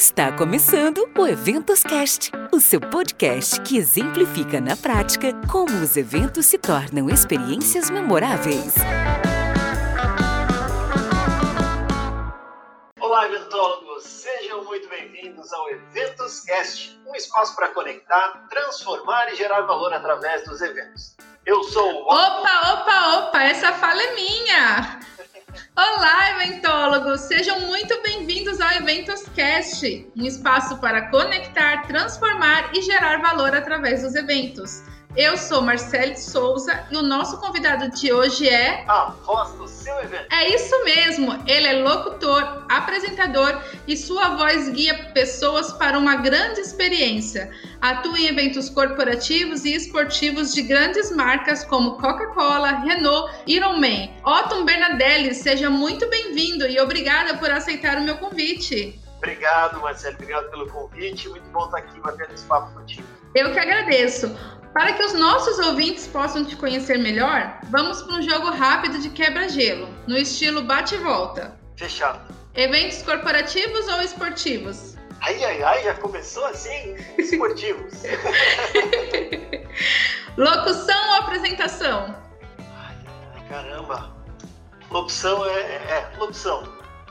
Está começando o Eventos Cast, o seu podcast que exemplifica na prática como os eventos se tornam experiências memoráveis. Olá, eventólogos! Sejam muito bem-vindos ao Eventos Cast, um espaço para conectar, transformar e gerar valor através dos eventos. Eu sou o. Opa, opa, opa! Essa fala é minha! Olá, eventólogos! Sejam muito bem-vindos ao Eventos Cast, um espaço para conectar, transformar e gerar valor através dos eventos. Eu sou Marcele Souza e o nosso convidado de hoje é. A voz do seu evento. É isso mesmo, ele é locutor, apresentador e sua voz guia pessoas para uma grande experiência. Atua em eventos corporativos e esportivos de grandes marcas como Coca-Cola, Renault e Ironman. Otton Bernadelli, seja muito bem-vindo e obrigada por aceitar o meu convite. Obrigado, Marcelo. Obrigado pelo convite. Muito bom estar aqui batendo esse papo contigo. Eu que agradeço. Para que os nossos ouvintes possam te conhecer melhor, vamos para um jogo rápido de quebra-gelo, no estilo bate e volta. Fechado. Eventos corporativos ou esportivos? Ai, ai, ai, já começou assim? Esportivos. Locução ou apresentação? Ai, ai, caramba. Locução é, é, é locução.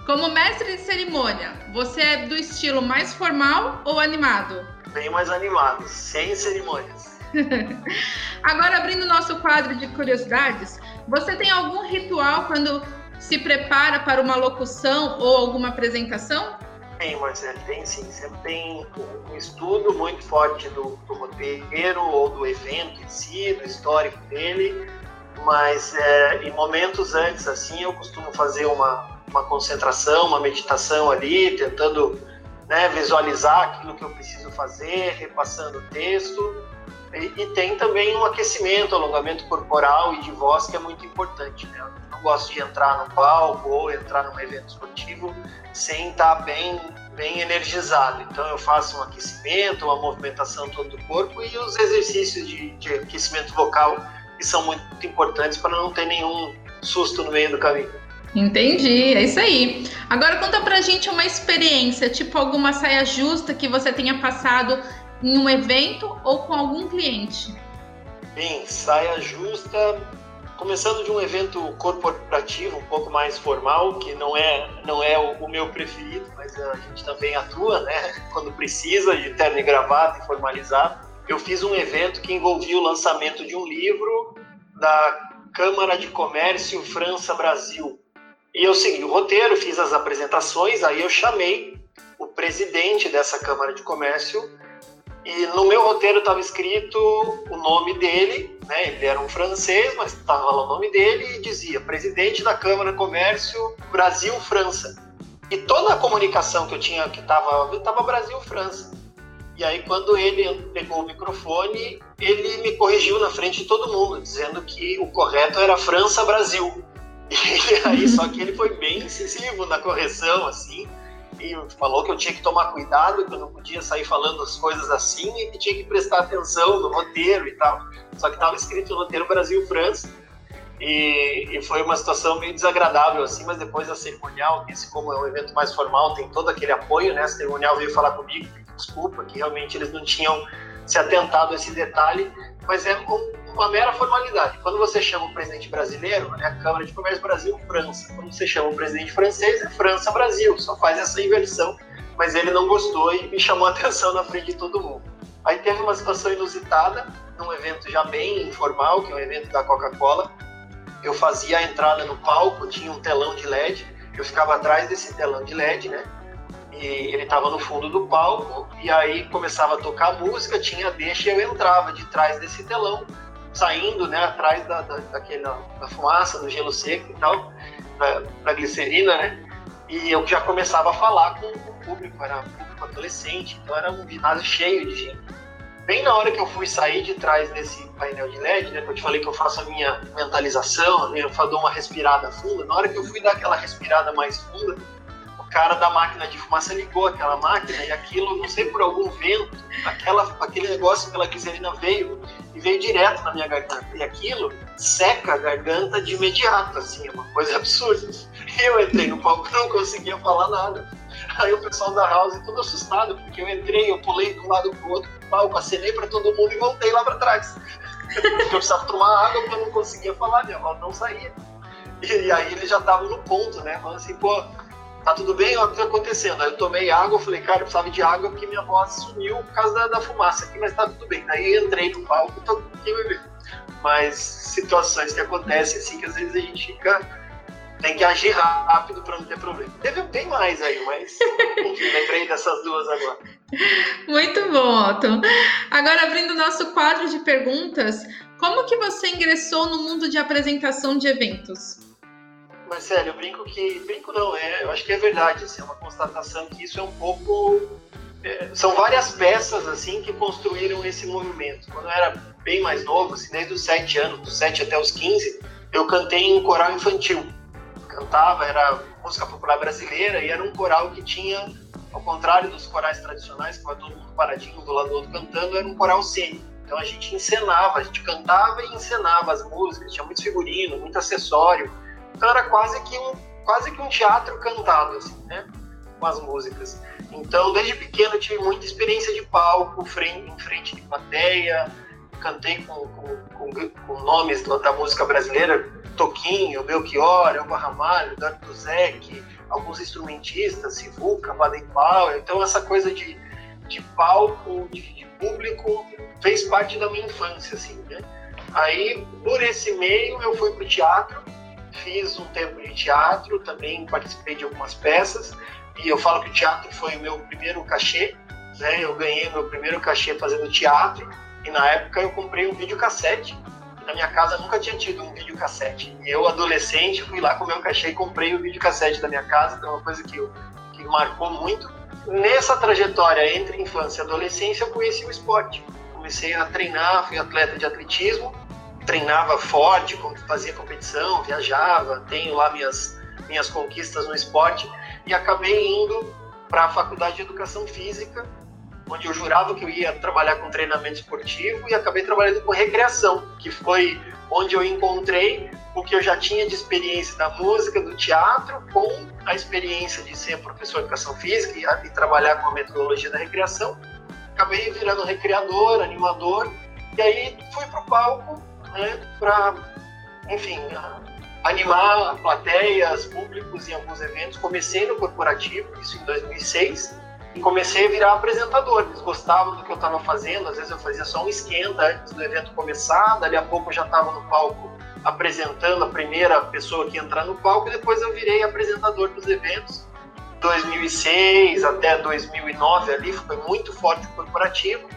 Como mestre de cerimônia, você é do estilo mais formal ou animado? Bem mais animado, sem cerimônias. Agora, abrindo nosso quadro de curiosidades, você tem algum ritual quando se prepara para uma locução ou alguma apresentação? Tem, Marcelo, tem sim. Sempre tem um estudo muito forte do, do roteiro ou do evento em si, do histórico dele, mas é, em momentos antes, assim, eu costumo fazer uma, uma concentração, uma meditação ali, tentando né, visualizar aquilo que eu preciso fazer, repassando o texto e, e, tem também um aquecimento, alongamento corporal e de voz que é muito importante. Né? Eu não gosto de entrar no palco ou entrar num evento esportivo sem estar bem, bem energizado. Então eu faço um aquecimento, uma movimentação todo do corpo e os exercícios de, de aquecimento vocal que são muito importantes para não ter nenhum susto no meio do caminho. Entendi, é isso aí. Agora conta pra gente uma experiência, tipo alguma saia justa que você tenha passado em um evento ou com algum cliente? Bem, saia justa, começando de um evento corporativo um pouco mais formal, que não é não é o, o, meu preferido, mas a gente também atua, né, quando precisa de terno e gravata e formalizado. Eu fiz um evento que envolvia o lançamento de um livro da Câmara de Comércio França Brasil. E eu segui o roteiro, fiz as apresentações, aí eu chamei o presidente dessa Câmara de Comércio e no meu roteiro estava escrito o nome dele, né? Ele era um francês, mas estava lá o nome dele e dizia presidente da Câmara de Comércio Brasil-França. E toda a comunicação que eu tinha, que estava tava Brasil-França. E aí, quando ele pegou o microfone, ele me corrigiu na frente de todo mundo, dizendo que o correto era França-Brasil. E aí, só que ele foi bem incisivo na correção, assim e falou que eu tinha que tomar cuidado, que eu não podia sair falando as coisas assim e que tinha que prestar atenção no roteiro e tal. Só que estava escrito no roteiro Brasil-França. E, e, foi uma situação meio desagradável, assim, mas depois a cerimonial, esse como é um evento mais formal, tem todo aquele apoio, né? A cerimonial veio falar comigo, desculpa, que realmente eles não tinham se atentado a esse detalhe, mas é um, uma mera formalidade. Quando você chama o presidente brasileiro, é a Câmara de Comércio Brasil-França. Quando você chama o presidente francês, é França-Brasil. Só faz essa inversão, mas ele não gostou e me chamou a atenção na frente de todo mundo. Aí teve uma situação inusitada, num evento já bem informal, que é um evento da Coca-Cola. Eu fazia a entrada no palco, tinha um telão de LED, eu ficava atrás desse telão de LED, né? E ele estava no fundo do palco, e aí começava a tocar música, tinha deixa e eu entrava de trás desse telão, saindo né, atrás da, da, daquela, da fumaça, do gelo seco e tal, da, da glicerina, né? E eu já começava a falar com o público, era público adolescente, então era um ginásio cheio de gente. Bem na hora que eu fui sair de trás desse painel de LED, né, que eu te falei que eu faço a minha mentalização, né, eu dou uma respirada funda, na hora que eu fui dar aquela respirada mais funda, cara da máquina de fumaça ligou aquela máquina e aquilo, não sei por algum vento, aquela, aquele negócio pela glicerina veio e veio direto na minha garganta. E aquilo seca a garganta de imediato, assim, é uma coisa absurda. Eu entrei no palco e não conseguia falar nada. Aí o pessoal da house todo assustado, porque eu entrei, eu pulei de um lado pro outro do palco, acenei para todo mundo e voltei lá para trás. eu precisava tomar água porque eu não conseguia falar, minha voz não saía. E, aí ele já tava no ponto, né? Falando assim, pô, tá tudo bem? Olha o que tá acontecendo. Aí eu tomei água, falei, cara, eu precisava de água porque minha voz sumiu por causa da, da fumaça aqui, mas tá tudo bem. Daí entrei no palco e todo mundo vai ver. Mas situações que acontecem assim, que às vezes a gente fica tem que agir rápido para não ter problema. Teve bem mais aí, mas lembrei dessas duas agora. Muito bom, Otto. Agora, abrindo o nosso quadro de perguntas, como que você ingressou no mundo de apresentação de eventos? Marcelo, eu brinco que. Brinco não, é, eu acho que é verdade, assim, é uma constatação que isso é um pouco. É, são várias peças assim que construíram esse movimento. Quando eu era bem mais novo, assim, desde os 7 anos, dos 7 até os 15, eu cantei em coral infantil cantava era música popular brasileira e era um coral que tinha, ao contrário dos corais tradicionais, que vai todo mundo paradinho do lado do outro cantando, era um coral cênico. Então a gente encenava, a gente cantava e encenava as músicas, tinha muito figurino, muito acessório. Então era quase que um, quase que um teatro cantado, assim, né? Com as músicas. Então, desde pequeno eu tive muita experiência de palco, frente, em frente de plateia, cantei com, com, com, com nomes da música brasileira, Toquinho, Belchior, Elba Ramalho, Eduardo Duzek, alguns instrumentistas, Sivuca, Baden Powell. Então, essa coisa de, de palco, de, de, público, fez parte da minha infância, assim, né? Aí, por esse meio, eu fui para o teatro, fiz um tempo de teatro, também participei de algumas peças, e eu falo que o teatro foi o meu primeiro cachê, né? Eu ganhei meu primeiro cachê fazendo teatro, e na época eu comprei um videocassete. Na minha casa nunca tinha tido um videocassete. E eu, adolescente, fui lá com meu cachê e comprei o videocassete da minha casa. Então, é uma coisa que, eu, que marcou muito. Nessa trajetória entre infância e adolescência, eu conheci o esporte. Comecei a treinar, fui atleta de atletismo. Treinava forte, fazia competição, viajava. Tenho lá minhas, minhas conquistas no esporte. E acabei indo para a faculdade de educação física onde eu jurava que eu ia trabalhar com treinamento esportivo e acabei trabalhando com recreação, que foi onde eu encontrei o que eu já tinha de experiência da música, do teatro, com a experiência de ser professor de educação física e, e trabalhar com a metodologia da recreação. Acabei virando recreador, animador, e aí fui para o palco né, para, enfim, animar plateias, públicos em alguns eventos. Comecei no corporativo, isso em 2006, e comecei a virar apresentador. Eles gostavam do que eu estava fazendo, às vezes eu fazia só um esquenta antes do evento começar, dali a pouco eu já estava no palco apresentando a primeira pessoa que ia entrar no palco e depois eu virei apresentador dos eventos. 2006 até 2009 ali foi muito forte o corporativo,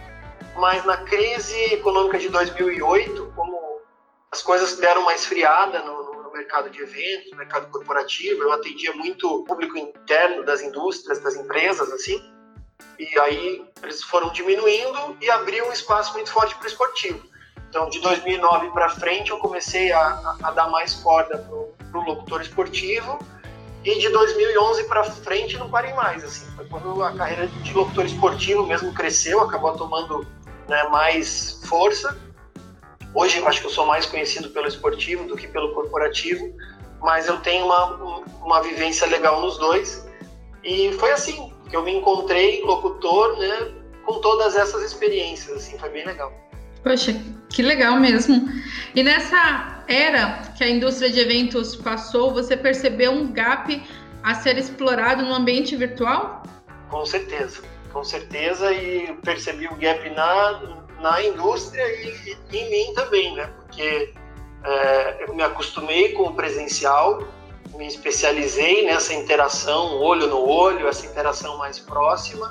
mas na crise econômica de 2008, como as coisas deram uma esfriada no, mercado de eventos, no mercado corporativo, eu atendia muito público interno das indústrias, das empresas, assim, e aí eles foram diminuindo e abriu um espaço muito forte para o esportivo. Então, de 2009 para frente, eu comecei a, a, dar mais corda para o locutor esportivo e de 2011 para frente não parei mais. Assim, foi quando a carreira de locutor esportivo mesmo cresceu, acabou tomando né, mais força Hoje eu acho que eu sou mais conhecido pelo esportivo do que pelo corporativo, mas eu tenho uma, uma vivência legal nos dois. E foi assim que eu me encontrei locutor, né, com todas essas experiências, assim, foi bem legal. Poxa, que legal mesmo. E nessa era que a indústria de eventos passou, você percebeu um gap a ser explorado no ambiente virtual? Com certeza, com certeza, e percebi o gap na, na indústria e, e em mim também, né? Porque é, eu me acostumei com o presencial, me especializei nessa interação olho no olho, essa interação mais próxima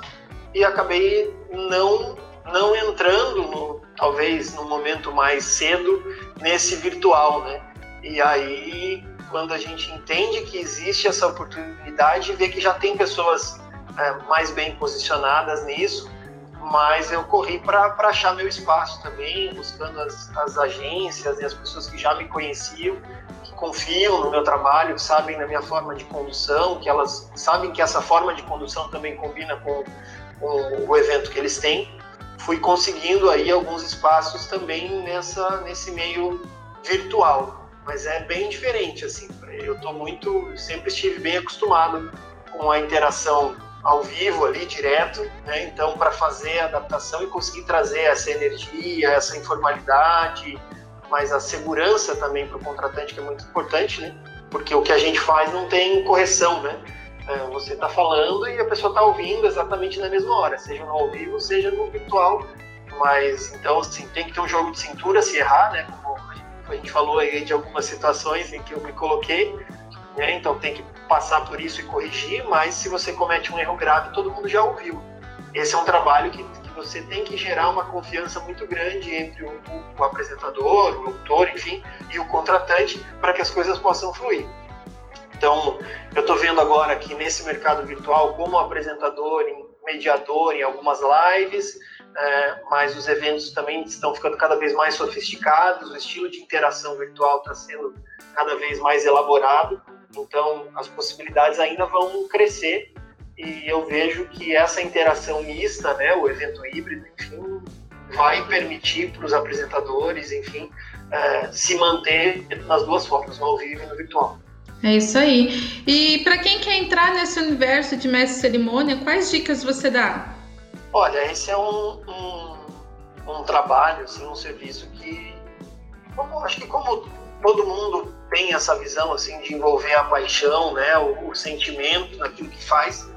e acabei não não entrando no, talvez no momento mais cedo nesse virtual, né? E aí quando a gente entende que existe essa oportunidade, vê que já tem pessoas é, mais bem posicionadas nisso mas eu corri para achar meu espaço também, buscando as, as, agências e as pessoas que já me conheciam, que confiam no meu trabalho, que sabem da minha forma de condução, que elas sabem que essa forma de condução também combina com, com o evento que eles têm. Fui conseguindo aí alguns espaços também nessa nesse meio virtual, mas é bem diferente assim. Eu tô muito, sempre estive bem acostumado com a interação ao vivo ali direto, né? Então para fazer a adaptação e conseguir trazer essa energia, essa informalidade, mas a segurança também para o contratante que é muito importante, né? Porque o que a gente faz não tem correção, né? É, você está falando e a pessoa está ouvindo exatamente na mesma hora, seja no ao vivo, seja no virtual. Mas então assim tem que ter um jogo de cintura se errar, né? Como a gente falou aí de algumas situações em que eu me coloquei, né? Então tem que passar por isso e corrigir, mas se você comete um erro grave, todo mundo já ouviu. Esse é um trabalho que, que você tem que gerar uma confiança muito grande entre o, o, o apresentador, o autor, enfim, e o contratante para que as coisas possam fluir. Então, eu estou vendo agora que nesse mercado virtual, como apresentador, mediador em algumas lives, é, mas os eventos também estão ficando cada vez mais sofisticados, o estilo de interação virtual está sendo cada vez mais elaborado. Então, as possibilidades ainda vão crescer e eu vejo que essa interação mista, né, o evento híbrido, enfim, vai permitir para os apresentadores, enfim, é, se manter nas duas formas, no ao vivo e no virtual. É isso aí. E para quem quer entrar nesse universo de mestre cerimônia, quais dicas você dá? Olha, esse é um, um, um trabalho, assim, um serviço que, como, acho que como todo mundo tem essa visão assim de envolver a paixão, né, o, o sentimento naquilo que faz,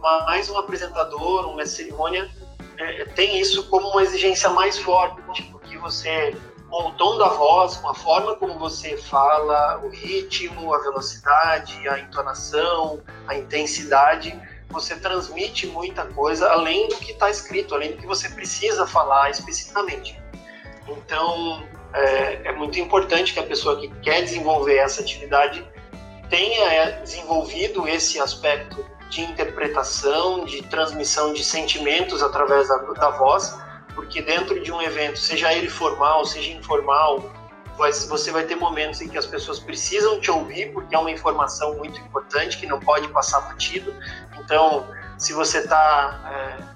mas um apresentador, uma cerimônia é, tem isso como uma exigência mais forte, porque você com o tom da voz, com a forma como você fala, o ritmo, a velocidade, a entonação, a intensidade, você transmite muita coisa além do que está escrito, além do que você precisa falar especificamente. Então, é, é muito importante que a pessoa que quer desenvolver essa atividade tenha é, desenvolvido esse aspecto de interpretação, de transmissão de sentimentos através da, da voz, porque dentro de um evento, seja ele formal, seja informal, você vai ter momentos em que as pessoas precisam te ouvir, porque é uma informação muito importante que não pode passar batido. Então, se você está é,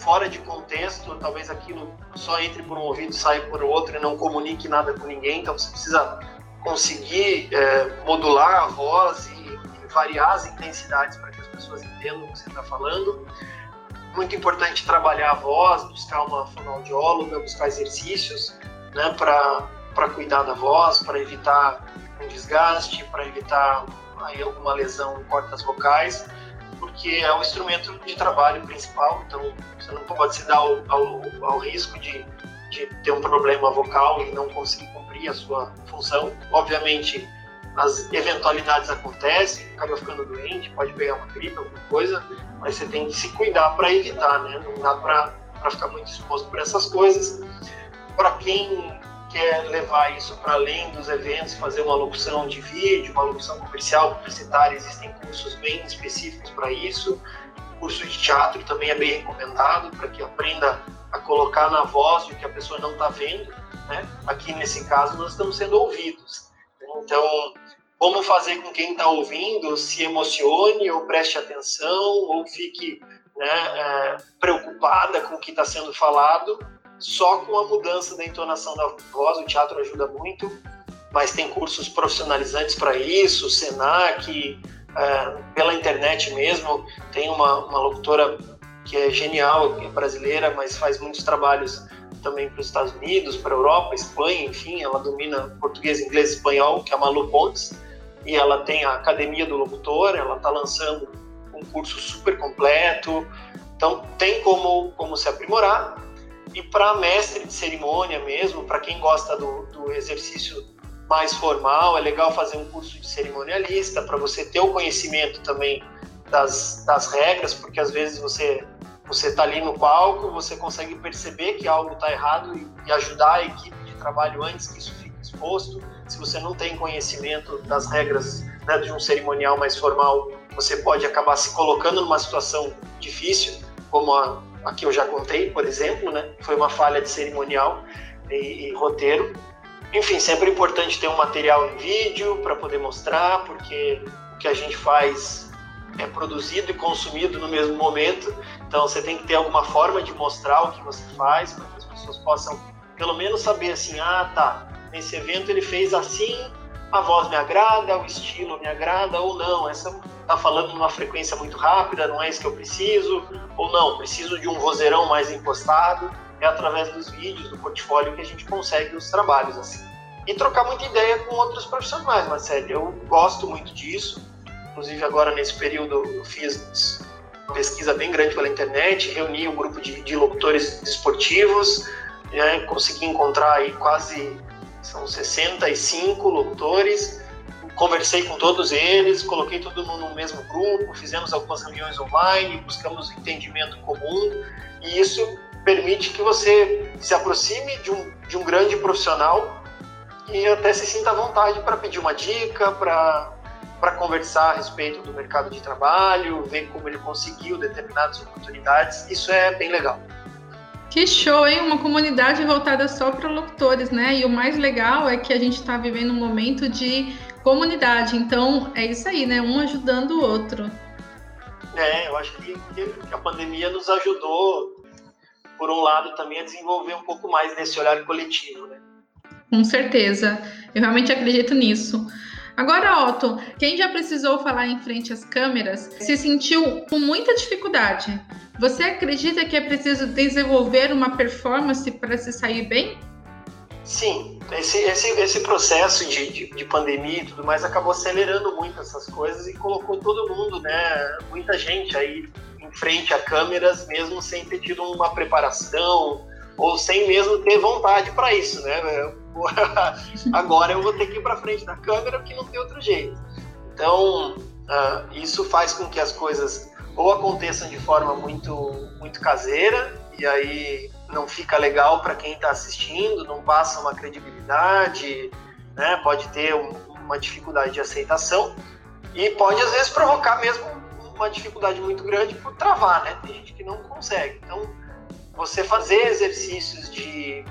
fora de contexto, talvez aquilo só entre por um ouvido, saia por outro e não comunique nada com ninguém. Então você precisa conseguir é, modular a voz e, e, variar as intensidades para que as pessoas entendam o que você está falando. Muito importante trabalhar a voz, buscar uma fonoaudióloga, buscar exercícios né, para cuidar da voz, para evitar um desgaste, para evitar aí, alguma lesão em cordas vocais porque é o instrumento de trabalho principal, então você não pode se dar ao, ao, ao risco de, de ter um problema vocal e não conseguir cumprir a sua função. Obviamente, as eventualidades acontecem, acaba ficando doente, pode pegar uma gripe, alguma coisa, mas você tem que se cuidar para evitar, né? Não dá para ficar muito exposto para essas coisas. Para quem quer levar isso para além dos eventos, fazer uma locução de vídeo, uma locução comercial, publicitária, existem cursos bem específicos para isso. O curso de teatro também é bem recomendado para que aprenda a colocar na voz o que a pessoa não está vendo. Né? Aqui nesse caso nós estamos sendo ouvidos. Então, como fazer com quem está ouvindo se emocione ou preste atenção ou fique né, é, preocupada com o que está sendo falado só com a mudança da entonação da voz, o teatro ajuda muito, mas tem cursos profissionalizantes para isso, o Senac, é, pela internet mesmo, tem uma, uma locutora que é genial, é brasileira, mas faz muitos trabalhos também para os Estados Unidos, para a Europa, Espanha, enfim, ela domina português, inglês espanhol, que é a Malu Pontes, e ela tem a Academia do Locutor, ela está lançando um curso super completo, então tem como, como se aprimorar, e para mestre de cerimônia mesmo, para quem gosta do, do, exercício mais formal, é legal fazer um curso de cerimonialista para você ter o conhecimento também das, das regras, porque às vezes você você está ali no palco, você consegue perceber que algo está errado e, e, ajudar a equipe de trabalho antes que isso fique exposto. Se você não tem conhecimento das regras né, de um cerimonial mais formal, você pode acabar se colocando numa situação difícil, como a, aqui eu já contei, por exemplo, né? Foi uma falha de cerimonial e, e roteiro. Enfim, sempre é importante ter um material em vídeo para poder mostrar, porque o que a gente faz é produzido e consumido no mesmo momento. Então você tem que ter alguma forma de mostrar o que você faz para que as pessoas possam pelo menos saber assim, ah, tá, nesse evento ele fez assim, a voz me agrada, o estilo me agrada ou não. Essa tá falando numa frequência muito rápida, não é isso que eu preciso, ou não, preciso de um vozeirão mais impostado. É através dos vídeos, do portfólio que a gente consegue os trabalhos assim. E trocar muita ideia com outros profissionais, Marcelo. Eu gosto muito disso. Inclusive agora nesse período eu fiz uma pesquisa bem grande pela internet, reuni um grupo de, de locutores esportivos, né, consegui encontrar aí quase são 65 locutores conversei com todos eles, coloquei todo mundo no mesmo grupo, fizemos algumas reuniões online, buscamos entendimento comum e isso permite que você se aproxime de um, de um grande profissional e até se sinta à vontade para pedir uma dica, para conversar a respeito do mercado de trabalho, ver como ele conseguiu determinadas oportunidades. Isso é bem legal. Que show, hein? Uma comunidade voltada só para locutores, né? E o mais legal é que a gente está vivendo um momento de comunidade. Então, é isso aí, né? Um ajudando o outro. É, eu acho que, a pandemia nos ajudou, por um lado, também a desenvolver um pouco mais desse olhar coletivo, né? Com certeza. Eu realmente acredito nisso. Agora, Otto, quem já precisou falar em frente às câmeras se sentiu com muita dificuldade. Você acredita que é preciso desenvolver uma performance para se sair bem? Sim, esse, esse, esse processo de, de, de, pandemia e tudo mais acabou acelerando muito essas coisas e colocou todo mundo, né, muita gente aí em frente a câmeras, mesmo sem ter tido uma preparação ou sem mesmo ter vontade para isso, né? Agora eu vou ter que ir para frente da câmera porque não tem outro jeito. Então, uh, isso faz com que as coisas ou aconteçam de forma muito, muito caseira e aí não fica legal para quem está assistindo, não passa uma credibilidade, né? pode ter um, uma dificuldade de aceitação e pode às vezes provocar mesmo uma dificuldade muito grande por travar, né? Tem gente que não consegue. Então, você fazer exercícios de,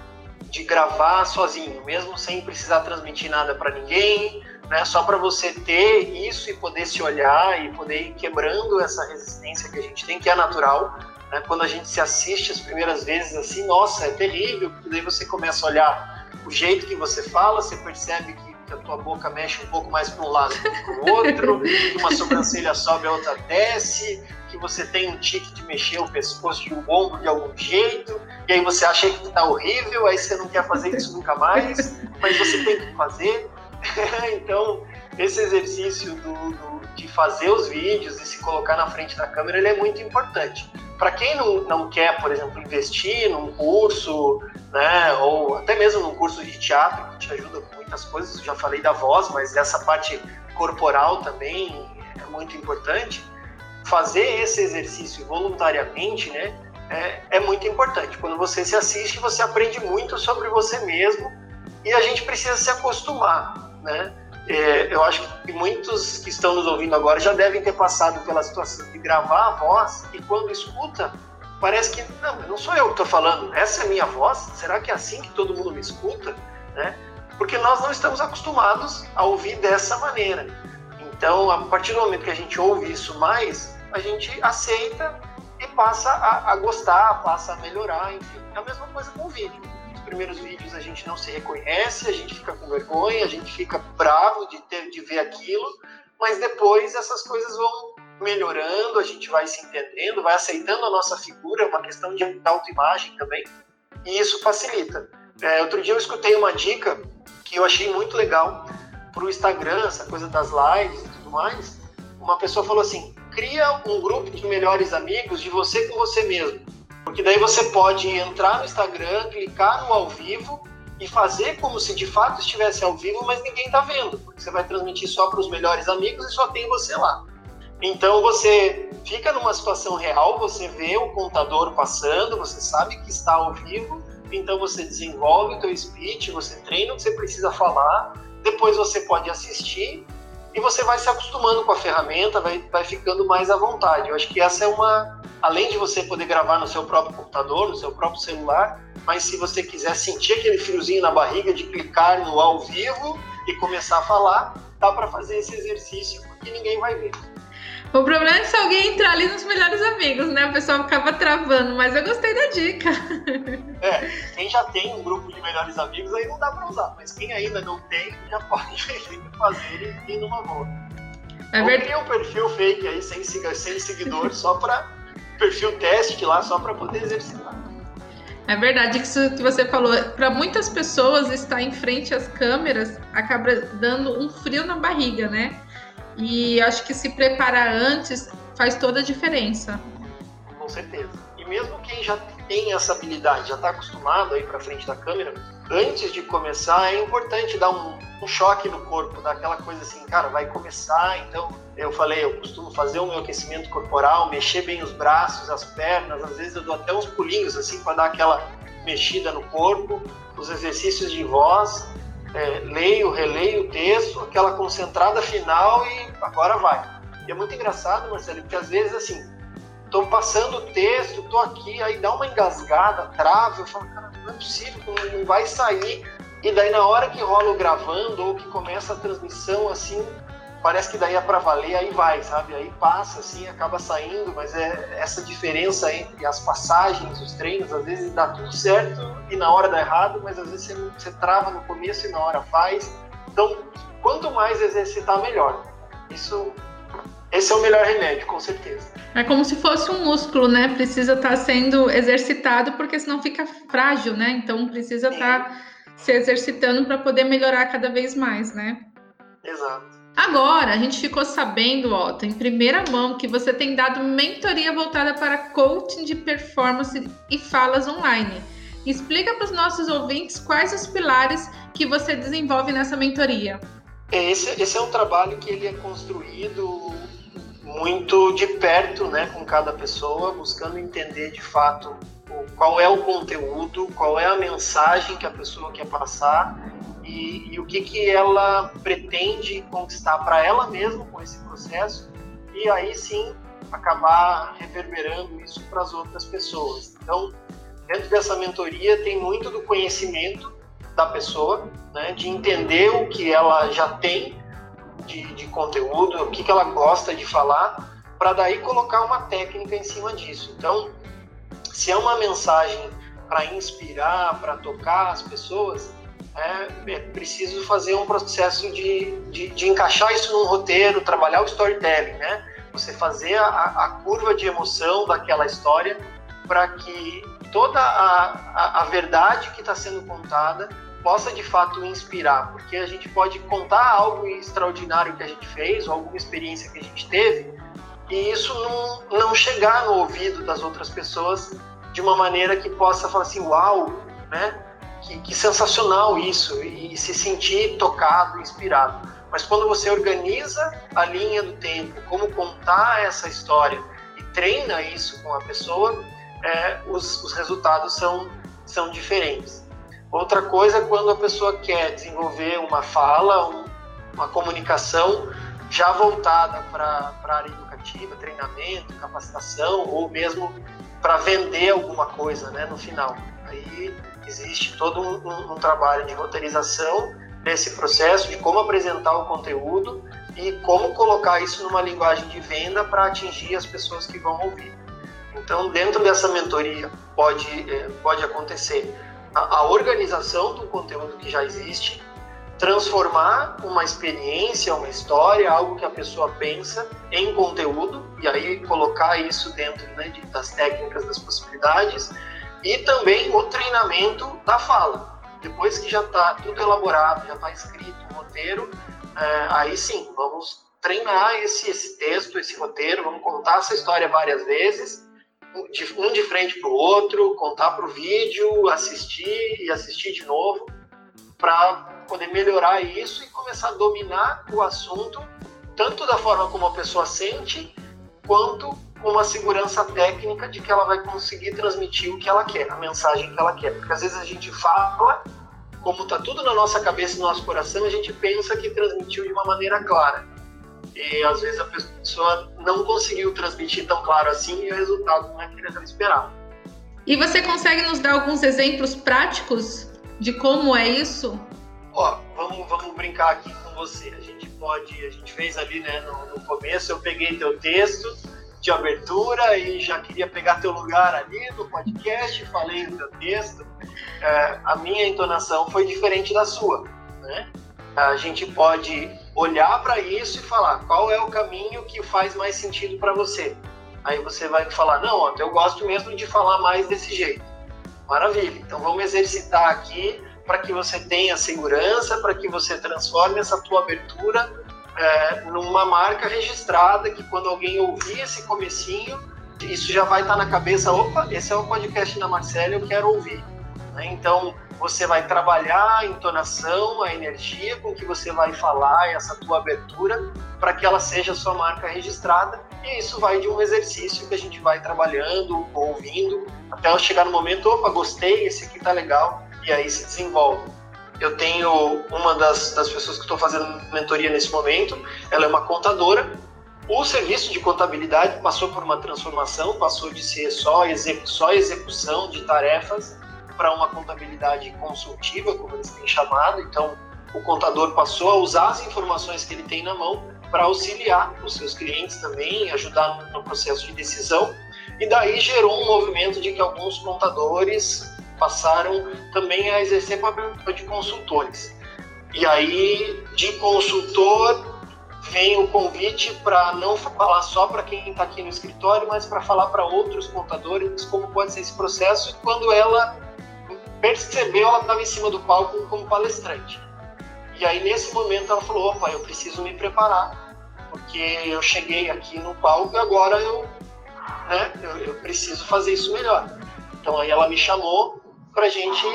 de gravar sozinho, mesmo sem precisar transmitir nada para ninguém, né? Só para você ter isso e poder se olhar e poder ir quebrando essa resistência que a gente tem, que é natural, né? Quando a gente se assiste as primeiras vezes assim, nossa, é terrível, porque daí você começa a olhar o jeito que você fala, você percebe que, que a tua boca mexe um pouco mais para um lado do que para o outro, que uma sobrancelha sobe, a outra desce, que você tem um tique de mexer o pescoço de um ombro de algum jeito, e aí você acha que está horrível, aí você não quer fazer isso nunca mais, mas você tem que fazer. então, esse exercício do, do, de fazer os vídeos e se colocar na frente da câmera, ele é muito importante. Para quem não, não quer, por exemplo, investir num curso, né, ou até mesmo num curso de teatro, que te ajuda com muitas coisas, já falei da voz, mas essa parte corporal também é muito importante, fazer esse exercício voluntariamente, né, é, é muito importante. Quando você se assiste, você aprende muito sobre você mesmo e a gente precisa se acostumar, né? É, eu acho que muitos que estão nos ouvindo agora já devem ter passado pela situação de gravar a voz e quando escuta, parece que não, não sou eu que estou falando, essa é a minha voz. Será que é assim que todo mundo me escuta? Né? Porque nós não estamos acostumados a ouvir dessa maneira. Então, a partir do momento que a gente ouve isso mais, a gente aceita e passa a, a gostar, passa a melhorar, enfim. É a mesma coisa com o vídeo primeiros vídeos a gente não se reconhece, a gente fica com vergonha, a gente fica bravo de ter de ver aquilo, mas depois essas coisas vão melhorando, a gente vai se entendendo, vai aceitando a nossa figura, é uma questão de autoimagem também, e isso facilita. É, outro dia eu escutei uma dica que eu achei muito legal para o Instagram, essa coisa das lives e tudo mais. Uma pessoa falou assim: cria um grupo de melhores amigos de você com você mesmo. Porque daí você pode entrar no Instagram, clicar no ao vivo e fazer como se de fato estivesse ao vivo, mas ninguém está vendo, porque você vai transmitir só para os melhores amigos e só tem você lá. Então você fica numa situação real, você vê o contador passando, você sabe que está ao vivo, então você desenvolve o teu speech, você treina o que você precisa falar, depois você pode assistir e você vai se acostumando com a ferramenta, vai, vai ficando mais à vontade. Eu acho que essa é uma, além de você poder gravar no seu próprio computador, no seu próprio celular, mas se você quiser sentir aquele friozinho na barriga de clicar no ao vivo e começar a falar, dá para fazer esse exercício porque ninguém vai ver. O problema é se alguém entrar ali nos melhores amigos, né? O pessoal ficava travando, mas eu gostei da dica. É, quem já tem um grupo de melhores amigos aí não dá para usar, mas quem ainda não tem já pode fazer e ir numa boa. É verdade. cria um perfil fake aí, sem, sem seguidor, só para perfil teste lá, só para poder exercitar. É verdade que isso que você falou, para muitas pessoas estar em frente às câmeras acaba dando um frio na barriga, né? E acho que se preparar antes faz toda a diferença. Com certeza. E mesmo quem já tem essa habilidade, já está acostumado a ir para frente da câmera, antes de começar é importante dar um, um choque no corpo, dar aquela coisa assim, cara, vai começar, então eu falei, eu costumo fazer o meu aquecimento corporal, mexer bem os braços, as pernas, às vezes eu dou até uns pulinhos assim para dar aquela mexida no corpo, os exercícios de voz, é, leio, releio o texto, aquela concentrada final e agora vai. E é muito engraçado, Marcelo, porque às vezes assim, tô passando o texto, tô aqui, aí dá uma engasgada, trava, eu falo, cara, não é possível, não vai sair. E daí na hora que rola o gravando ou que começa a transmissão, assim, parece que daí é para valer, aí vai, sabe? Aí passa, assim, acaba saindo, mas é essa diferença entre as passagens, os treinos, às vezes dá tudo certo e na hora dá errado, mas às vezes você, você trava no começo e na hora faz. Então, quanto mais exercitar, melhor. Isso, esse é o melhor remédio, com certeza. É como se fosse um músculo, né? Precisa estar tá sendo exercitado, porque senão fica frágil, né? Então precisa estar tá se exercitando para poder melhorar cada vez mais, né? Exato. Agora, a gente ficou sabendo, Otto, em primeira mão, que você tem dado mentoria voltada para coaching de performance e falas online. Explica para os nossos ouvintes quais os pilares que você desenvolve nessa mentoria. É, esse, esse é um trabalho que ele é construído muito de perto, né, com cada pessoa, buscando entender de fato qual é o conteúdo, qual é a mensagem que a pessoa quer passar e, e o que, que ela pretende conquistar para ela mesma com esse processo e aí sim acabar reverberando isso para as outras pessoas. Então, dentro dessa mentoria tem muito do conhecimento da pessoa, né, de entender o que ela já tem de, de conteúdo, o que, que ela gosta de falar, para daí colocar uma técnica em cima disso. Então, se é uma mensagem para inspirar, para tocar as pessoas, é, é, preciso fazer um processo de, de, de, encaixar isso num roteiro, trabalhar o storytelling, né? Você fazer a, a curva de emoção daquela história para que toda a, a, a verdade que está sendo contada possa de fato inspirar, porque a gente pode contar algo extraordinário que a gente fez, ou alguma experiência que a gente teve, e isso não, não chegar no ouvido das outras pessoas de uma maneira que possa falar assim, uau, né? Que, que sensacional isso, e, se sentir tocado, inspirado. Mas quando você organiza a linha do tempo, como contar essa história e treina isso com a pessoa, é, os, os resultados são, são diferentes. Outra coisa é quando a pessoa quer desenvolver uma fala, um, uma comunicação já voltada para a área educativa, treinamento, capacitação, ou mesmo para vender alguma coisa né, no final. Aí existe todo um, um, trabalho de roteirização desse processo, de como apresentar o conteúdo e como colocar isso numa linguagem de venda para atingir as pessoas que vão ouvir. Então, dentro dessa mentoria, pode, eh, pode acontecer a, a organização do conteúdo que já existe, transformar uma experiência, uma história, algo que a pessoa pensa em conteúdo e aí colocar isso dentro né, das técnicas, das possibilidades e também o treinamento da fala. Depois que já está tudo elaborado, já está escrito o roteiro, é, aí sim, vamos treinar esse, esse texto, esse roteiro, vamos contar essa história várias vezes um de frente para o outro, contar para o vídeo, assistir e assistir de novo, para poder melhorar isso e começar a dominar o assunto, tanto da forma como a pessoa sente, quanto com uma segurança técnica de que ela vai conseguir transmitir o que ela quer, a mensagem que ela quer. Porque às vezes a gente fala, como está tudo na nossa cabeça e no nosso coração, a gente pensa que transmitiu de uma maneira clara e às vezes a pessoa não conseguiu transmitir tão claro assim e o resultado não é aquele que ela esperava. E você consegue nos dar alguns exemplos práticos de como é isso? Ó, vamos, vamos brincar aqui com você. A gente pode, a gente fez ali, né, no, no começo, eu peguei teu texto de abertura e já queria pegar teu lugar ali no podcast, falei o teu texto. É, a minha entonação foi diferente da sua, né? a gente pode olhar para isso e falar qual é o caminho que faz mais sentido para você. Aí você vai falar, não, eu gosto mesmo de falar mais desse jeito. Maravilha. Então vamos exercitar aqui para que você tenha segurança, para que você transforme essa tua abertura é, numa marca registrada que quando alguém ouvir esse comecinho, isso já vai estar tá na cabeça, opa, esse é o podcast da Marcela, eu quero ouvir. Né? Então você vai trabalhar a entonação, a energia com que você vai falar, essa tua abertura, para que ela seja sua marca registrada. E isso vai de um exercício que a gente vai trabalhando, ouvindo, até chegar no momento, opa, gostei, esse aqui tá legal, e aí se desenvolve. Eu tenho uma das, das pessoas que estou fazendo mentoria nesse momento, ela é uma contadora. O serviço de contabilidade passou por uma transformação, passou de ser só, execu só execução de tarefas para uma contabilidade consultiva, como eles têm chamado. Então, o contador passou a usar as informações que ele tem na mão para auxiliar os seus clientes também, ajudar no processo de decisão. E daí gerou um movimento de que alguns contadores passaram também a exercer papel de consultores. E aí, de consultor, vem o convite para não falar só para quem está aqui no escritório, mas para falar para outros contadores como pode ser esse processo. E quando ela percebeu, ela estava em cima do palco como palestrante. E aí, nesse momento, ela falou: opa, eu preciso me preparar, porque eu cheguei aqui no palco e agora eu, né, eu, eu preciso fazer isso melhor. Então, aí ela me chamou para a gente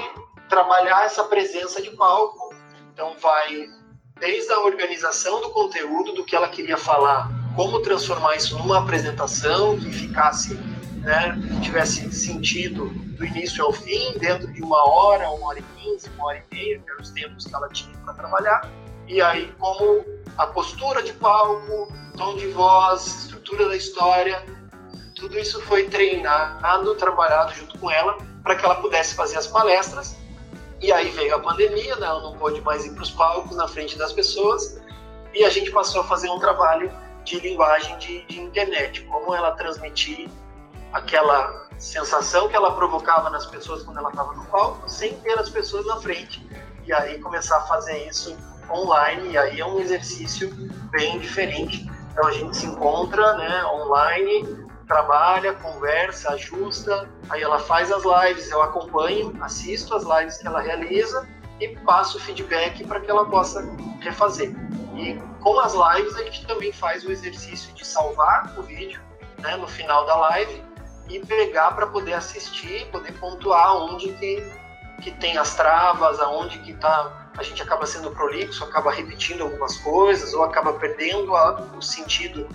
trabalhar essa presença de palco. Então, vai desde a organização do conteúdo, do que ela queria falar, como transformar isso numa apresentação que ficasse, né, tivesse sentido do início ao fim, dentro de uma hora, uma hora e quinze, uma hora e meia, que eram os tempos que ela tinha para trabalhar. E aí, como a postura de palco, tom de voz, estrutura da história, tudo isso foi treinado, trabalhado junto com ela, para que ela pudesse fazer as palestras. E aí veio a pandemia, né? ela não pôde mais ir para os palcos na frente das pessoas, e a gente passou a fazer um trabalho de linguagem de, de internet, como ela transmitir aquela sensação que ela provocava nas pessoas quando ela estava no palco, sem ter as pessoas na frente. E aí começar a fazer isso online, e aí é um exercício bem diferente. Então a gente se encontra né, online, trabalha, conversa, ajusta, aí ela faz as lives, eu acompanho, assisto as lives que ela realiza e passo o feedback para que ela possa refazer. E com as lives a gente também faz o exercício de salvar o vídeo né, no final da live e pegar para poder assistir, poder pontuar onde que, que tem as travas, aonde que tá, a gente acaba sendo prolixo, acaba repetindo algumas coisas ou acaba perdendo a, o sentido,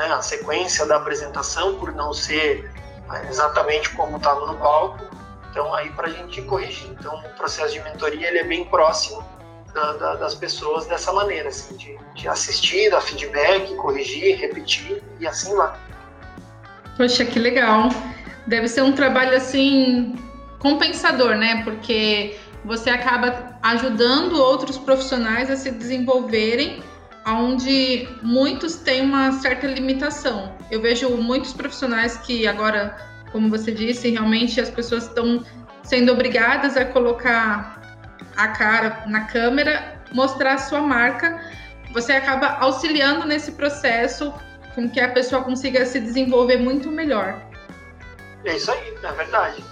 né, a sequência da apresentação por não ser né, exatamente como estava no palco. Então aí para a gente corrigir. Então o processo de mentoria ele é bem próximo da, da, das pessoas dessa maneira, assim, de, de assistir, dar feedback, corrigir, repetir e assim vai. Poxa, que legal. Deve ser um trabalho assim compensador, né? Porque você acaba ajudando outros profissionais a se desenvolverem onde muitos têm uma certa limitação. Eu vejo muitos profissionais que agora, como você disse, realmente as pessoas estão sendo obrigadas a colocar a cara na câmera, mostrar a sua marca. Você acaba auxiliando nesse processo com que a pessoa consiga se desenvolver muito melhor. É isso aí, é verdade.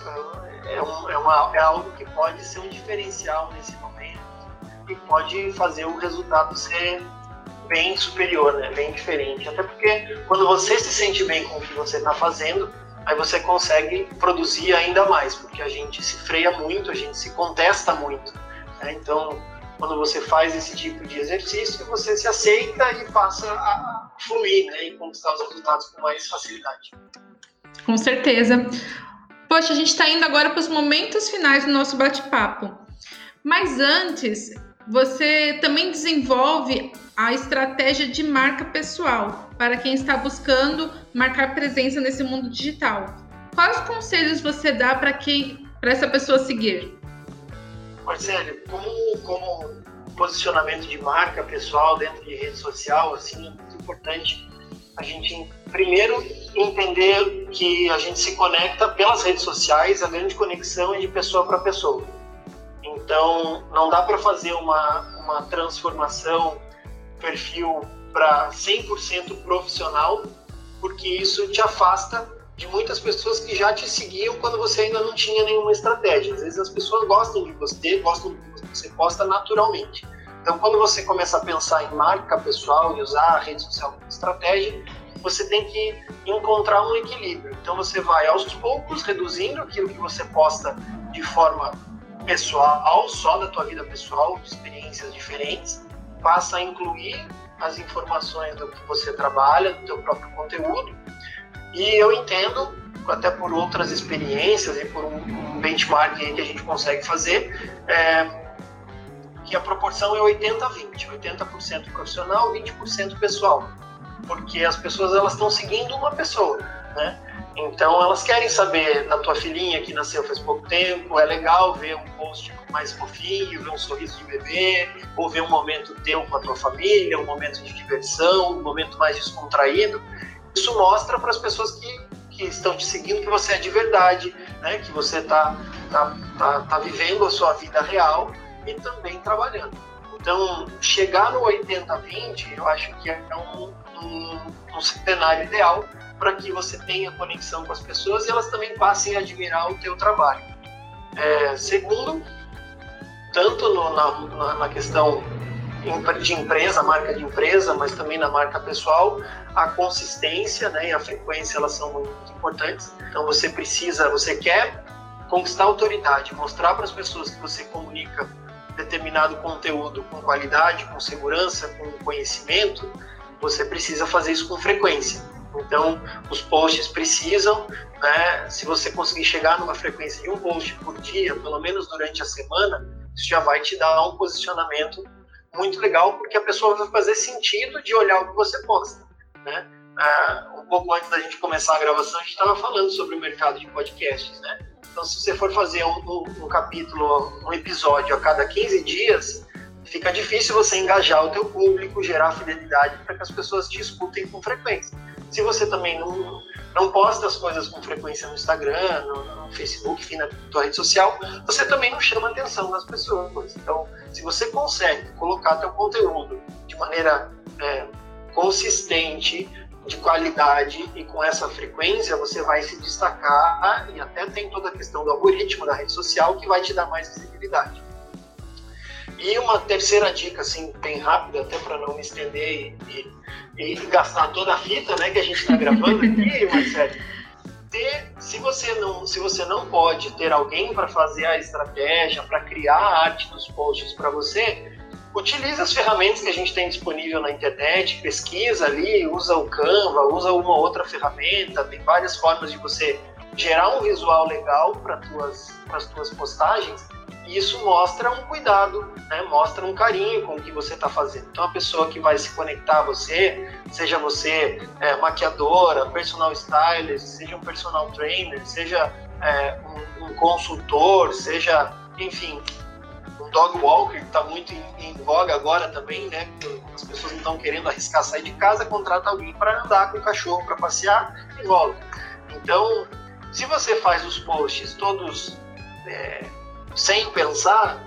É, um, é, uma, é algo que pode ser um diferencial nesse momento e pode fazer o resultado ser bem superior, né? bem diferente. Até porque quando você se sente bem com o que você está fazendo, aí você consegue produzir ainda mais, porque a gente se freia muito, a gente se contesta muito. Né? Então, quando você faz esse tipo de exercício, você se aceita e passa a fluir né, e conquistar os resultados com mais facilidade. Com certeza. Poxa, a gente está indo agora para os momentos finais do nosso bate-papo. Mas antes, você também desenvolve a estratégia de marca pessoal para quem está buscando marcar presença nesse mundo digital. Quais conselhos você dá para quem para essa pessoa seguir? Marcelo, como, como posicionamento de marca pessoal dentro de rede social, assim, é muito importante a gente primeiro entender que a gente se conecta pelas redes sociais, a grande conexão é de pessoa para pessoa. Então, não dá para fazer uma, uma transformação perfil para 100% profissional, porque isso te afasta de muitas pessoas que já te seguiam quando você ainda não tinha nenhuma estratégia. Às vezes as pessoas gostam de você, gostam do que você posta naturalmente. Então, quando você começa a pensar em marca pessoal e usar a rede social como estratégia, você tem que encontrar um equilíbrio. Então, você vai aos poucos reduzindo aquilo que você posta de forma pessoal, só da tua vida pessoal, experiências diferentes, passa a incluir as informações do que você trabalha, do teu próprio conteúdo. E eu entendo, até por outras experiências e por um benchmark que a gente consegue fazer, é, que a proporção é 80-20, 80%, profissional, 20% pessoal, porque as pessoas elas estão seguindo uma pessoa, né? Então elas querem saber da tua filhinha que nasceu faz pouco tempo, é legal ver um post mais fofinho, ver um sorriso de bebê, ou ver um momento teu com a tua família, um momento de diversão, um momento mais descontraído. Isso mostra para as pessoas que, que estão te seguindo que você é de verdade, né? que você está tá, tá, tá vivendo a sua vida real e também trabalhando. Então, chegar no 80-20, eu acho que é um, um, um cenário ideal para que você tenha conexão com as pessoas e elas também passem a admirar o teu trabalho. É, segundo, tanto no, na, na, questão de empresa, marca de empresa, mas também na marca pessoal, a consistência né, e a frequência elas são muito importantes. Então você precisa, você quer conquistar autoridade, mostrar para as pessoas que você comunica determinado conteúdo com qualidade, com segurança, com conhecimento, você precisa fazer isso com frequência. Então, os posts precisam, né, se você conseguir chegar numa frequência de um post por dia, pelo menos durante a semana, isso já vai te dar um posicionamento muito legal, porque a pessoa vai fazer sentido de olhar o que você posta. Né? Ah, um pouco antes da gente começar a gravação, a gente estava falando sobre o mercado de podcasts. Né? Então, se você for fazer um, um, um, capítulo, um episódio a cada 15 dias, fica difícil você engajar o teu público, gerar fidelidade para que as pessoas te escutem com frequência. Se você também não, não posta as coisas com frequência no Instagram, no, no Facebook, enfim, na tua rede social, você também não chama atenção das pessoas. Então, se você consegue colocar teu conteúdo de maneira é, consistente, de qualidade e com essa frequência você vai se destacar e até tem toda a questão do algoritmo da rede social que vai te dar mais visibilidade. E uma terceira dica, assim, bem rápida, até para não me estender e, e, e, gastar toda a fita, né, que a gente está gravando aqui, Marcelo. Ter, se você não, se você não pode ter alguém para fazer a estratégia, para criar a arte dos posts para você, utilize as ferramentas que a gente tem disponível na internet, pesquisa ali, usa o Canva, usa uma outra ferramenta, tem várias formas de você gerar um visual legal para as tuas postagens isso mostra um cuidado, né? mostra um carinho com o que você está fazendo. Então, a pessoa que vai se conectar a você, seja você é, maquiadora, personal stylist, seja um personal trainer, seja é, um, um consultor, seja, enfim, dog walker, que está muito em, em, voga agora também, né? As pessoas não estão querendo arriscar sair de casa, contrata alguém para andar com o cachorro para passear e volta. Então, se você faz os posts todos é, sem pensar,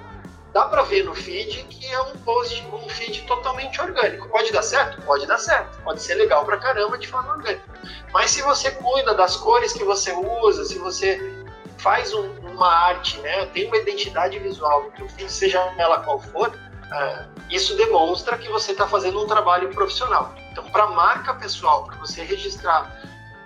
dá para ver no feed que é um post, um feed totalmente orgânico. Pode dar certo? Pode dar certo. Pode ser legal pra caramba de forma orgânica. Mas se você cuida das cores que você usa, se você faz um, uma arte, né, tem uma identidade visual seja ela qual for, uh, isso demonstra que você está fazendo um trabalho profissional. Então, para marca pessoal, para você registrar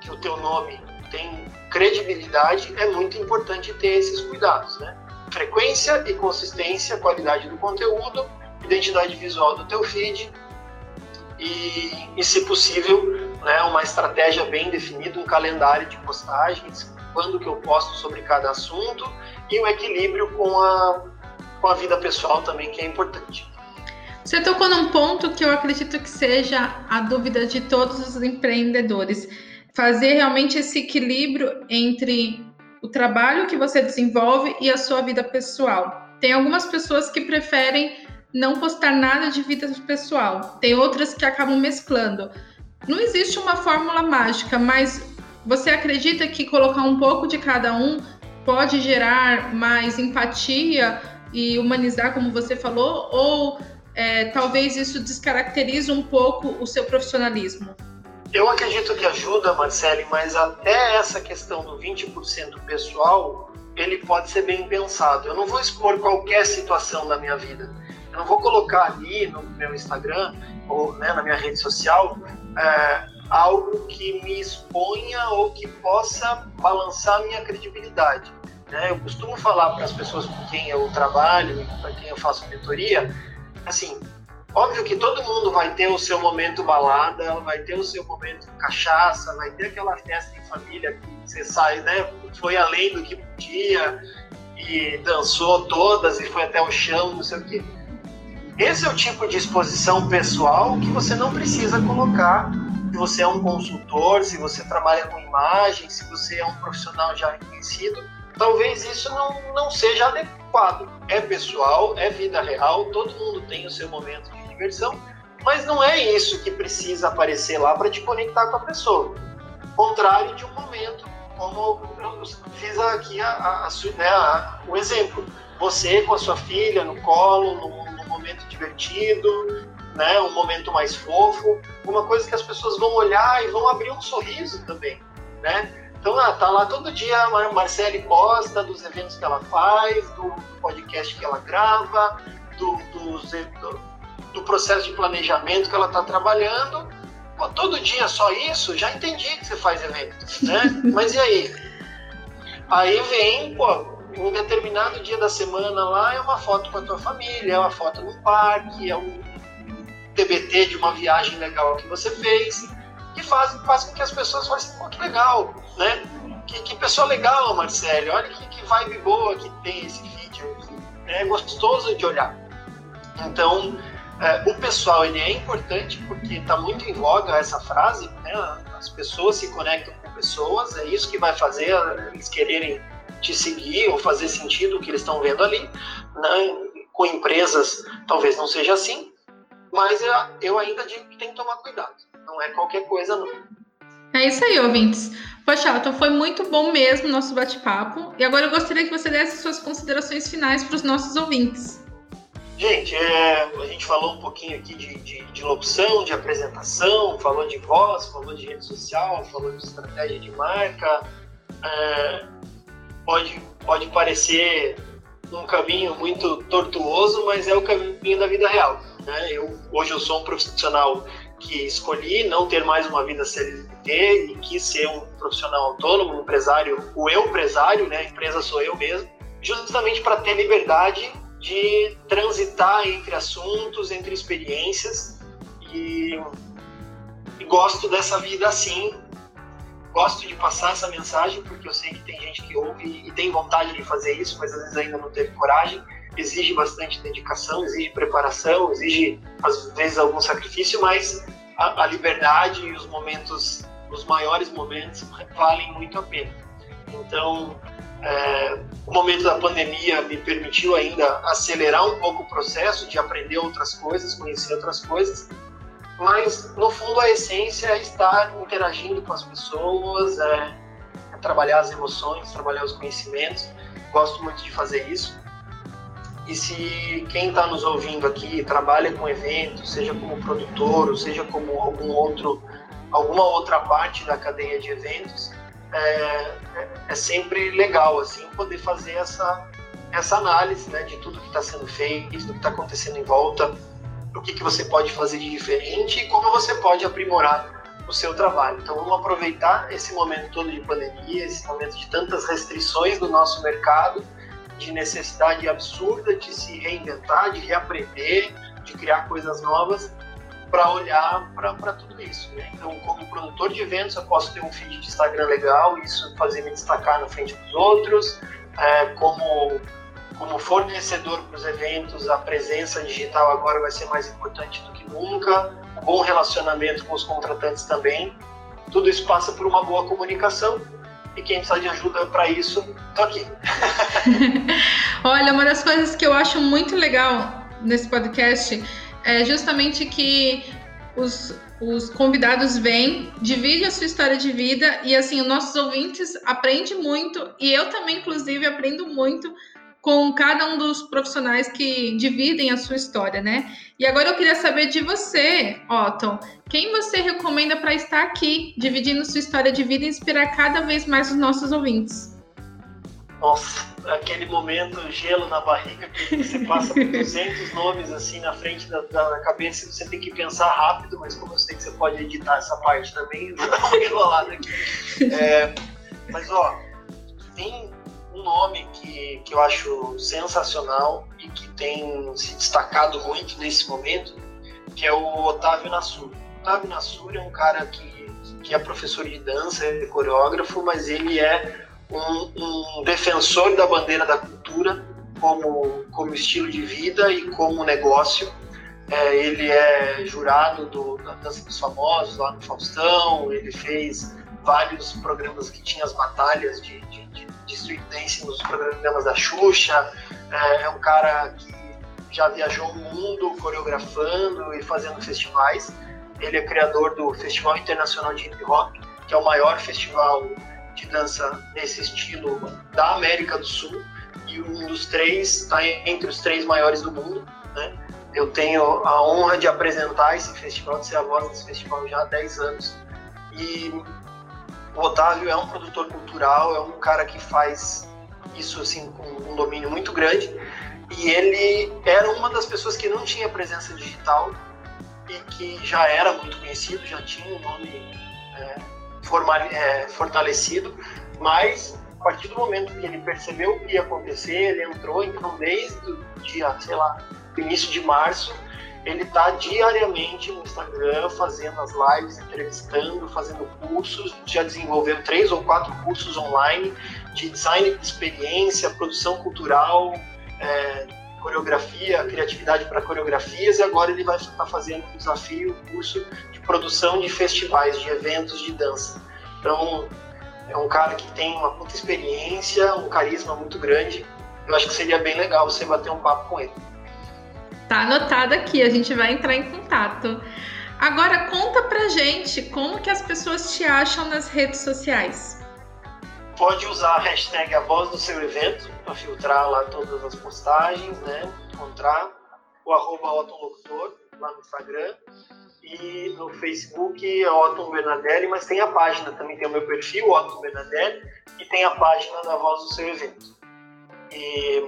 que o teu nome tem credibilidade, é muito importante ter esses cuidados, né? Frequência e consistência, qualidade do conteúdo, identidade visual do teu feed e, e se possível, né, uma estratégia bem definida, um calendário de postagens quando que eu posto sobre cada assunto e o equilíbrio com a, com a vida pessoal também, que é importante. Você tocou num ponto que eu acredito que seja a dúvida de todos os empreendedores. Fazer realmente esse equilíbrio entre o trabalho que você desenvolve e a sua vida pessoal. Tem algumas pessoas que preferem não postar nada de vida pessoal, tem outras que acabam mesclando. Não existe uma fórmula mágica, mas você acredita que colocar um pouco de cada um pode gerar mais empatia e humanizar, como você falou, ou é, talvez isso descaracterize um pouco o seu profissionalismo? Eu acredito que ajuda, Marcele, mas até essa questão do 20% pessoal, ele pode ser bem pensado. Eu não vou expor qualquer situação da minha vida. Eu não vou colocar ali no meu Instagram ou né, na minha rede social é, algo que me exponha ou que possa balançar minha credibilidade. Né? Eu costumo falar para as pessoas com quem eu trabalho para quem eu faço mentoria, assim, óbvio que todo mundo vai ter o seu momento balada, vai ter o seu momento cachaça, vai ter aquela festa em família que você sai, né? Foi além do que podia e dançou todas e foi até o chão, não sei o quê. Esse é o tipo de exposição pessoal que você não precisa colocar se você é um consultor, se você trabalha com imagem, se você é um profissional já reconhecido, talvez isso não, não seja adequado. É pessoal, é vida real, todo mundo tem o seu momento de diversão, mas não é isso que precisa aparecer lá para te conectar com a pessoa. Contrário de um momento, como eu fiz aqui a, a, a, né, o exemplo. Você com a sua filha no colo, num, num momento divertido, né, um momento mais fofo, uma coisa que as pessoas vão olhar e vão abrir um sorriso também, né? Então, ah, tá lá todo dia a Marcele posta dos eventos que ela faz, do, do podcast que ela grava, do, do, do, do, processo de planejamento que ela está trabalhando. Pô, todo dia só isso, já entendi que você faz eventos, né? Mas e aí? Aí vem, pô, um determinado dia da semana lá é uma foto com a tua família, é uma foto no parque, é um TBT de uma viagem legal que você fez, que faz, faz com que as pessoas falem assim, pô, que legal, né? Que, que pessoa legal, Marcelo, olha que, que vibe boa que tem esse vídeo, é gostoso de olhar. Então, é, o pessoal ele é importante porque está muito em voga essa frase, né? As pessoas se conectam com pessoas, é isso que vai fazer eles quererem te seguir ou fazer sentido o que eles estão vendo ali. Né? Com empresas, talvez não seja assim, mas eu, eu ainda digo que tem que tomar cuidado. Não é qualquer coisa, não. É isso aí, ouvintes. Poxa, então foi muito bom mesmo o nosso bate-papo. E agora eu gostaria que você desse suas considerações finais para os nossos ouvintes. Gente, é, a gente falou um pouquinho aqui de, de, de, locução, de apresentação, falou de voz, falou de rede social, falou de estratégia de marca. É, pode, pode parecer um caminho muito tortuoso, mas é o caminho da vida real. Né? Eu, hoje eu sou um profissional que escolhi não ter mais uma vida CLT e quis ser um profissional autônomo, um empresário, o eu empresário, né? a empresa sou eu mesmo, justamente para ter liberdade de transitar entre assuntos, entre experiências e, e gosto dessa vida assim, gosto de passar essa mensagem porque eu sei que tem gente que ouve e tem vontade de fazer isso, mas às vezes ainda não teve coragem exige bastante dedicação, exige preparação, exige às vezes algum sacrifício, mas a, a liberdade e os momentos, os maiores momentos, valem muito a pena. Então, é, o momento da pandemia me permitiu ainda acelerar um pouco o processo de aprender outras coisas, conhecer outras coisas, mas no fundo a essência é estar interagindo com as pessoas, é, é trabalhar as emoções, trabalhar os conhecimentos. Gosto muito de fazer isso. E se quem está nos ouvindo aqui trabalha com eventos, seja como produtor, ou seja como algum outro, alguma outra parte da cadeia de eventos, é, é sempre legal assim poder fazer essa essa análise né, de tudo que está sendo feito, do que está acontecendo em volta, o que, que você pode fazer de diferente e como você pode aprimorar o seu trabalho. Então vamos aproveitar esse momento todo de pandemia, esse momento de tantas restrições do nosso mercado de necessidade absurda de se reinventar, de reaprender, de criar coisas novas para olhar para tudo isso. Né? Então, como produtor de eventos, eu posso ter um feed de Instagram legal, isso fazer me destacar na frente dos outros. É, como, como fornecedor para os eventos, a presença digital agora vai ser mais importante do que nunca. Um bom relacionamento com os contratantes também. Tudo isso passa por uma boa comunicação e quem precisa de ajuda para isso, tô aqui. Olha, uma das coisas que eu acho muito legal nesse podcast é justamente que os, os convidados vêm, dividem a sua história de vida e assim, os nossos ouvintes aprendem muito e eu também, inclusive, aprendo muito com cada um dos profissionais que dividem a sua história, né? E agora eu queria saber de você, Otton, quem você recomenda para estar aqui, dividindo sua história de vida e inspirar cada vez mais os nossos ouvintes? Nossa, aquele momento, gelo na barriga, que você passa por 200 nomes assim na frente da, da cabeça você tem que pensar rápido, mas como eu sei que você pode editar essa parte também, vou dar uma enrolada aqui. É, mas ó, tem um nome que, que eu acho sensacional e que tem se destacado muito nesse momento, que é o Otávio Nassur. Otávio Nassur é um cara que, que é professor de dança, é coreógrafo, mas ele é um, um defensor da bandeira da cultura como, como estilo de vida e como negócio. É, ele é jurado do, da Dança dos Famosos lá no Faustão, ele fez vários programas que tinham as batalhas de, de, de, de street dance nos programas da Xuxa. É, é um cara que já viajou o mundo coreografando e fazendo festivais. Ele é criador do Festival Internacional de Hip Hop, que é o maior festival de dança nesse estilo da América do Sul e um dos três está entre os três maiores do mundo. Né? Eu tenho a honra de apresentar esse festival, de ser a voz desse festival já há 10 anos. E o Otávio é um produtor cultural, é um cara que faz isso assim com um domínio muito grande. E ele era uma das pessoas que não tinha presença digital e que já era muito conhecido, já tinha um nome é, formal, é, fortalecido, mas a partir do momento que ele percebeu o que ia acontecer, ele entrou, então desde o dia, sei lá, início de março, ele está diariamente no Instagram fazendo as lives, entrevistando, fazendo cursos, já desenvolveu três ou quatro cursos online de design de experiência, produção cultural, é, coreografia, criatividade para coreografias, e agora ele vai estar fazendo um desafio, um curso produção de festivais, de eventos de dança. Então, é um cara que tem uma puta experiência, um carisma muito grande. Eu acho que seria bem legal você bater um papo com ele. Tá anotado aqui, a gente vai entrar em contato. Agora conta pra gente como que as pessoas te acham nas redes sociais. Pode usar a hashtag a voz do seu evento para filtrar lá todas as postagens, né? Encontrar o arroba Locutor lá no Instagram e no Facebook é Otton Bernadelli, mas tem a página também, tem o meu perfil, Otton Bernadelli, e tem a página da Voz do Seu Evento. E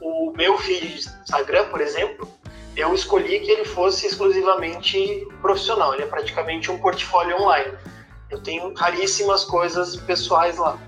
o meu feed de Instagram, por exemplo, eu escolhi que ele fosse exclusivamente profissional, ele é praticamente um portfólio online. Eu tenho raríssimas coisas pessoais lá,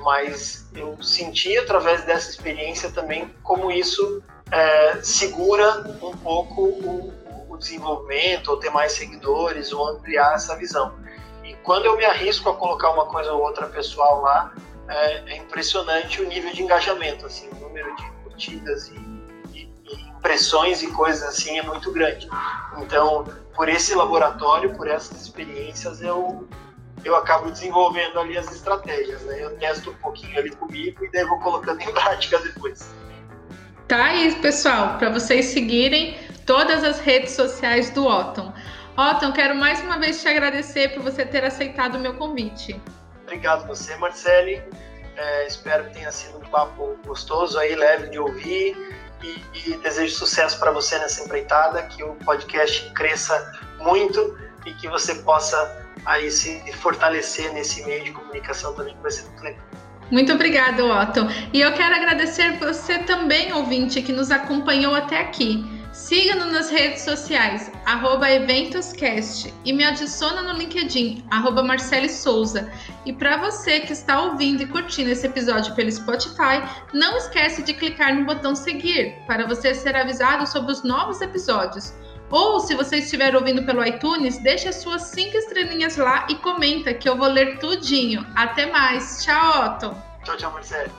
mas eu senti através dessa experiência também como isso é, segura um pouco o, o desenvolvimento, ou ter mais seguidores, ou ampliar essa visão. E quando eu me arrisco a colocar uma coisa ou outra pessoal lá, é, é impressionante o nível de engajamento, assim, o número de curtidas e, e, e, impressões e coisas assim é muito grande. Então, por esse laboratório, por essas experiências, eu eu acabo desenvolvendo ali as estratégias, né? Eu testo um pouquinho ali comigo e daí vou colocando em prática depois. Tá aí, pessoal, para vocês seguirem todas as redes sociais do Otton. Otton, quero mais uma vez te agradecer por você ter aceitado o meu convite. Obrigado você, Marcele. É, espero que tenha sido um papo gostoso aí, leve de ouvir. E, e desejo sucesso para você nessa empreitada, que o podcast cresça muito e que você possa aí se fortalecer nesse meio de comunicação também, que vai ser muito legal. Muito obrigada, Otto. E eu quero agradecer você também, ouvinte, que nos acompanhou até aqui. Siga-nos nas redes sociais, arroba EventosCast e me adiciona no LinkedIn, arroba Marcele Souza. E para você que está ouvindo e curtindo esse episódio pelo Spotify, não esquece de clicar no botão seguir para você ser avisado sobre os novos episódios. Ou se você estiver ouvindo pelo iTunes, deixe as suas cinco estrelinhas lá e comenta que eu vou ler tudinho. Até mais. Tchau, Otto. Tchau, tchau, Marcelo.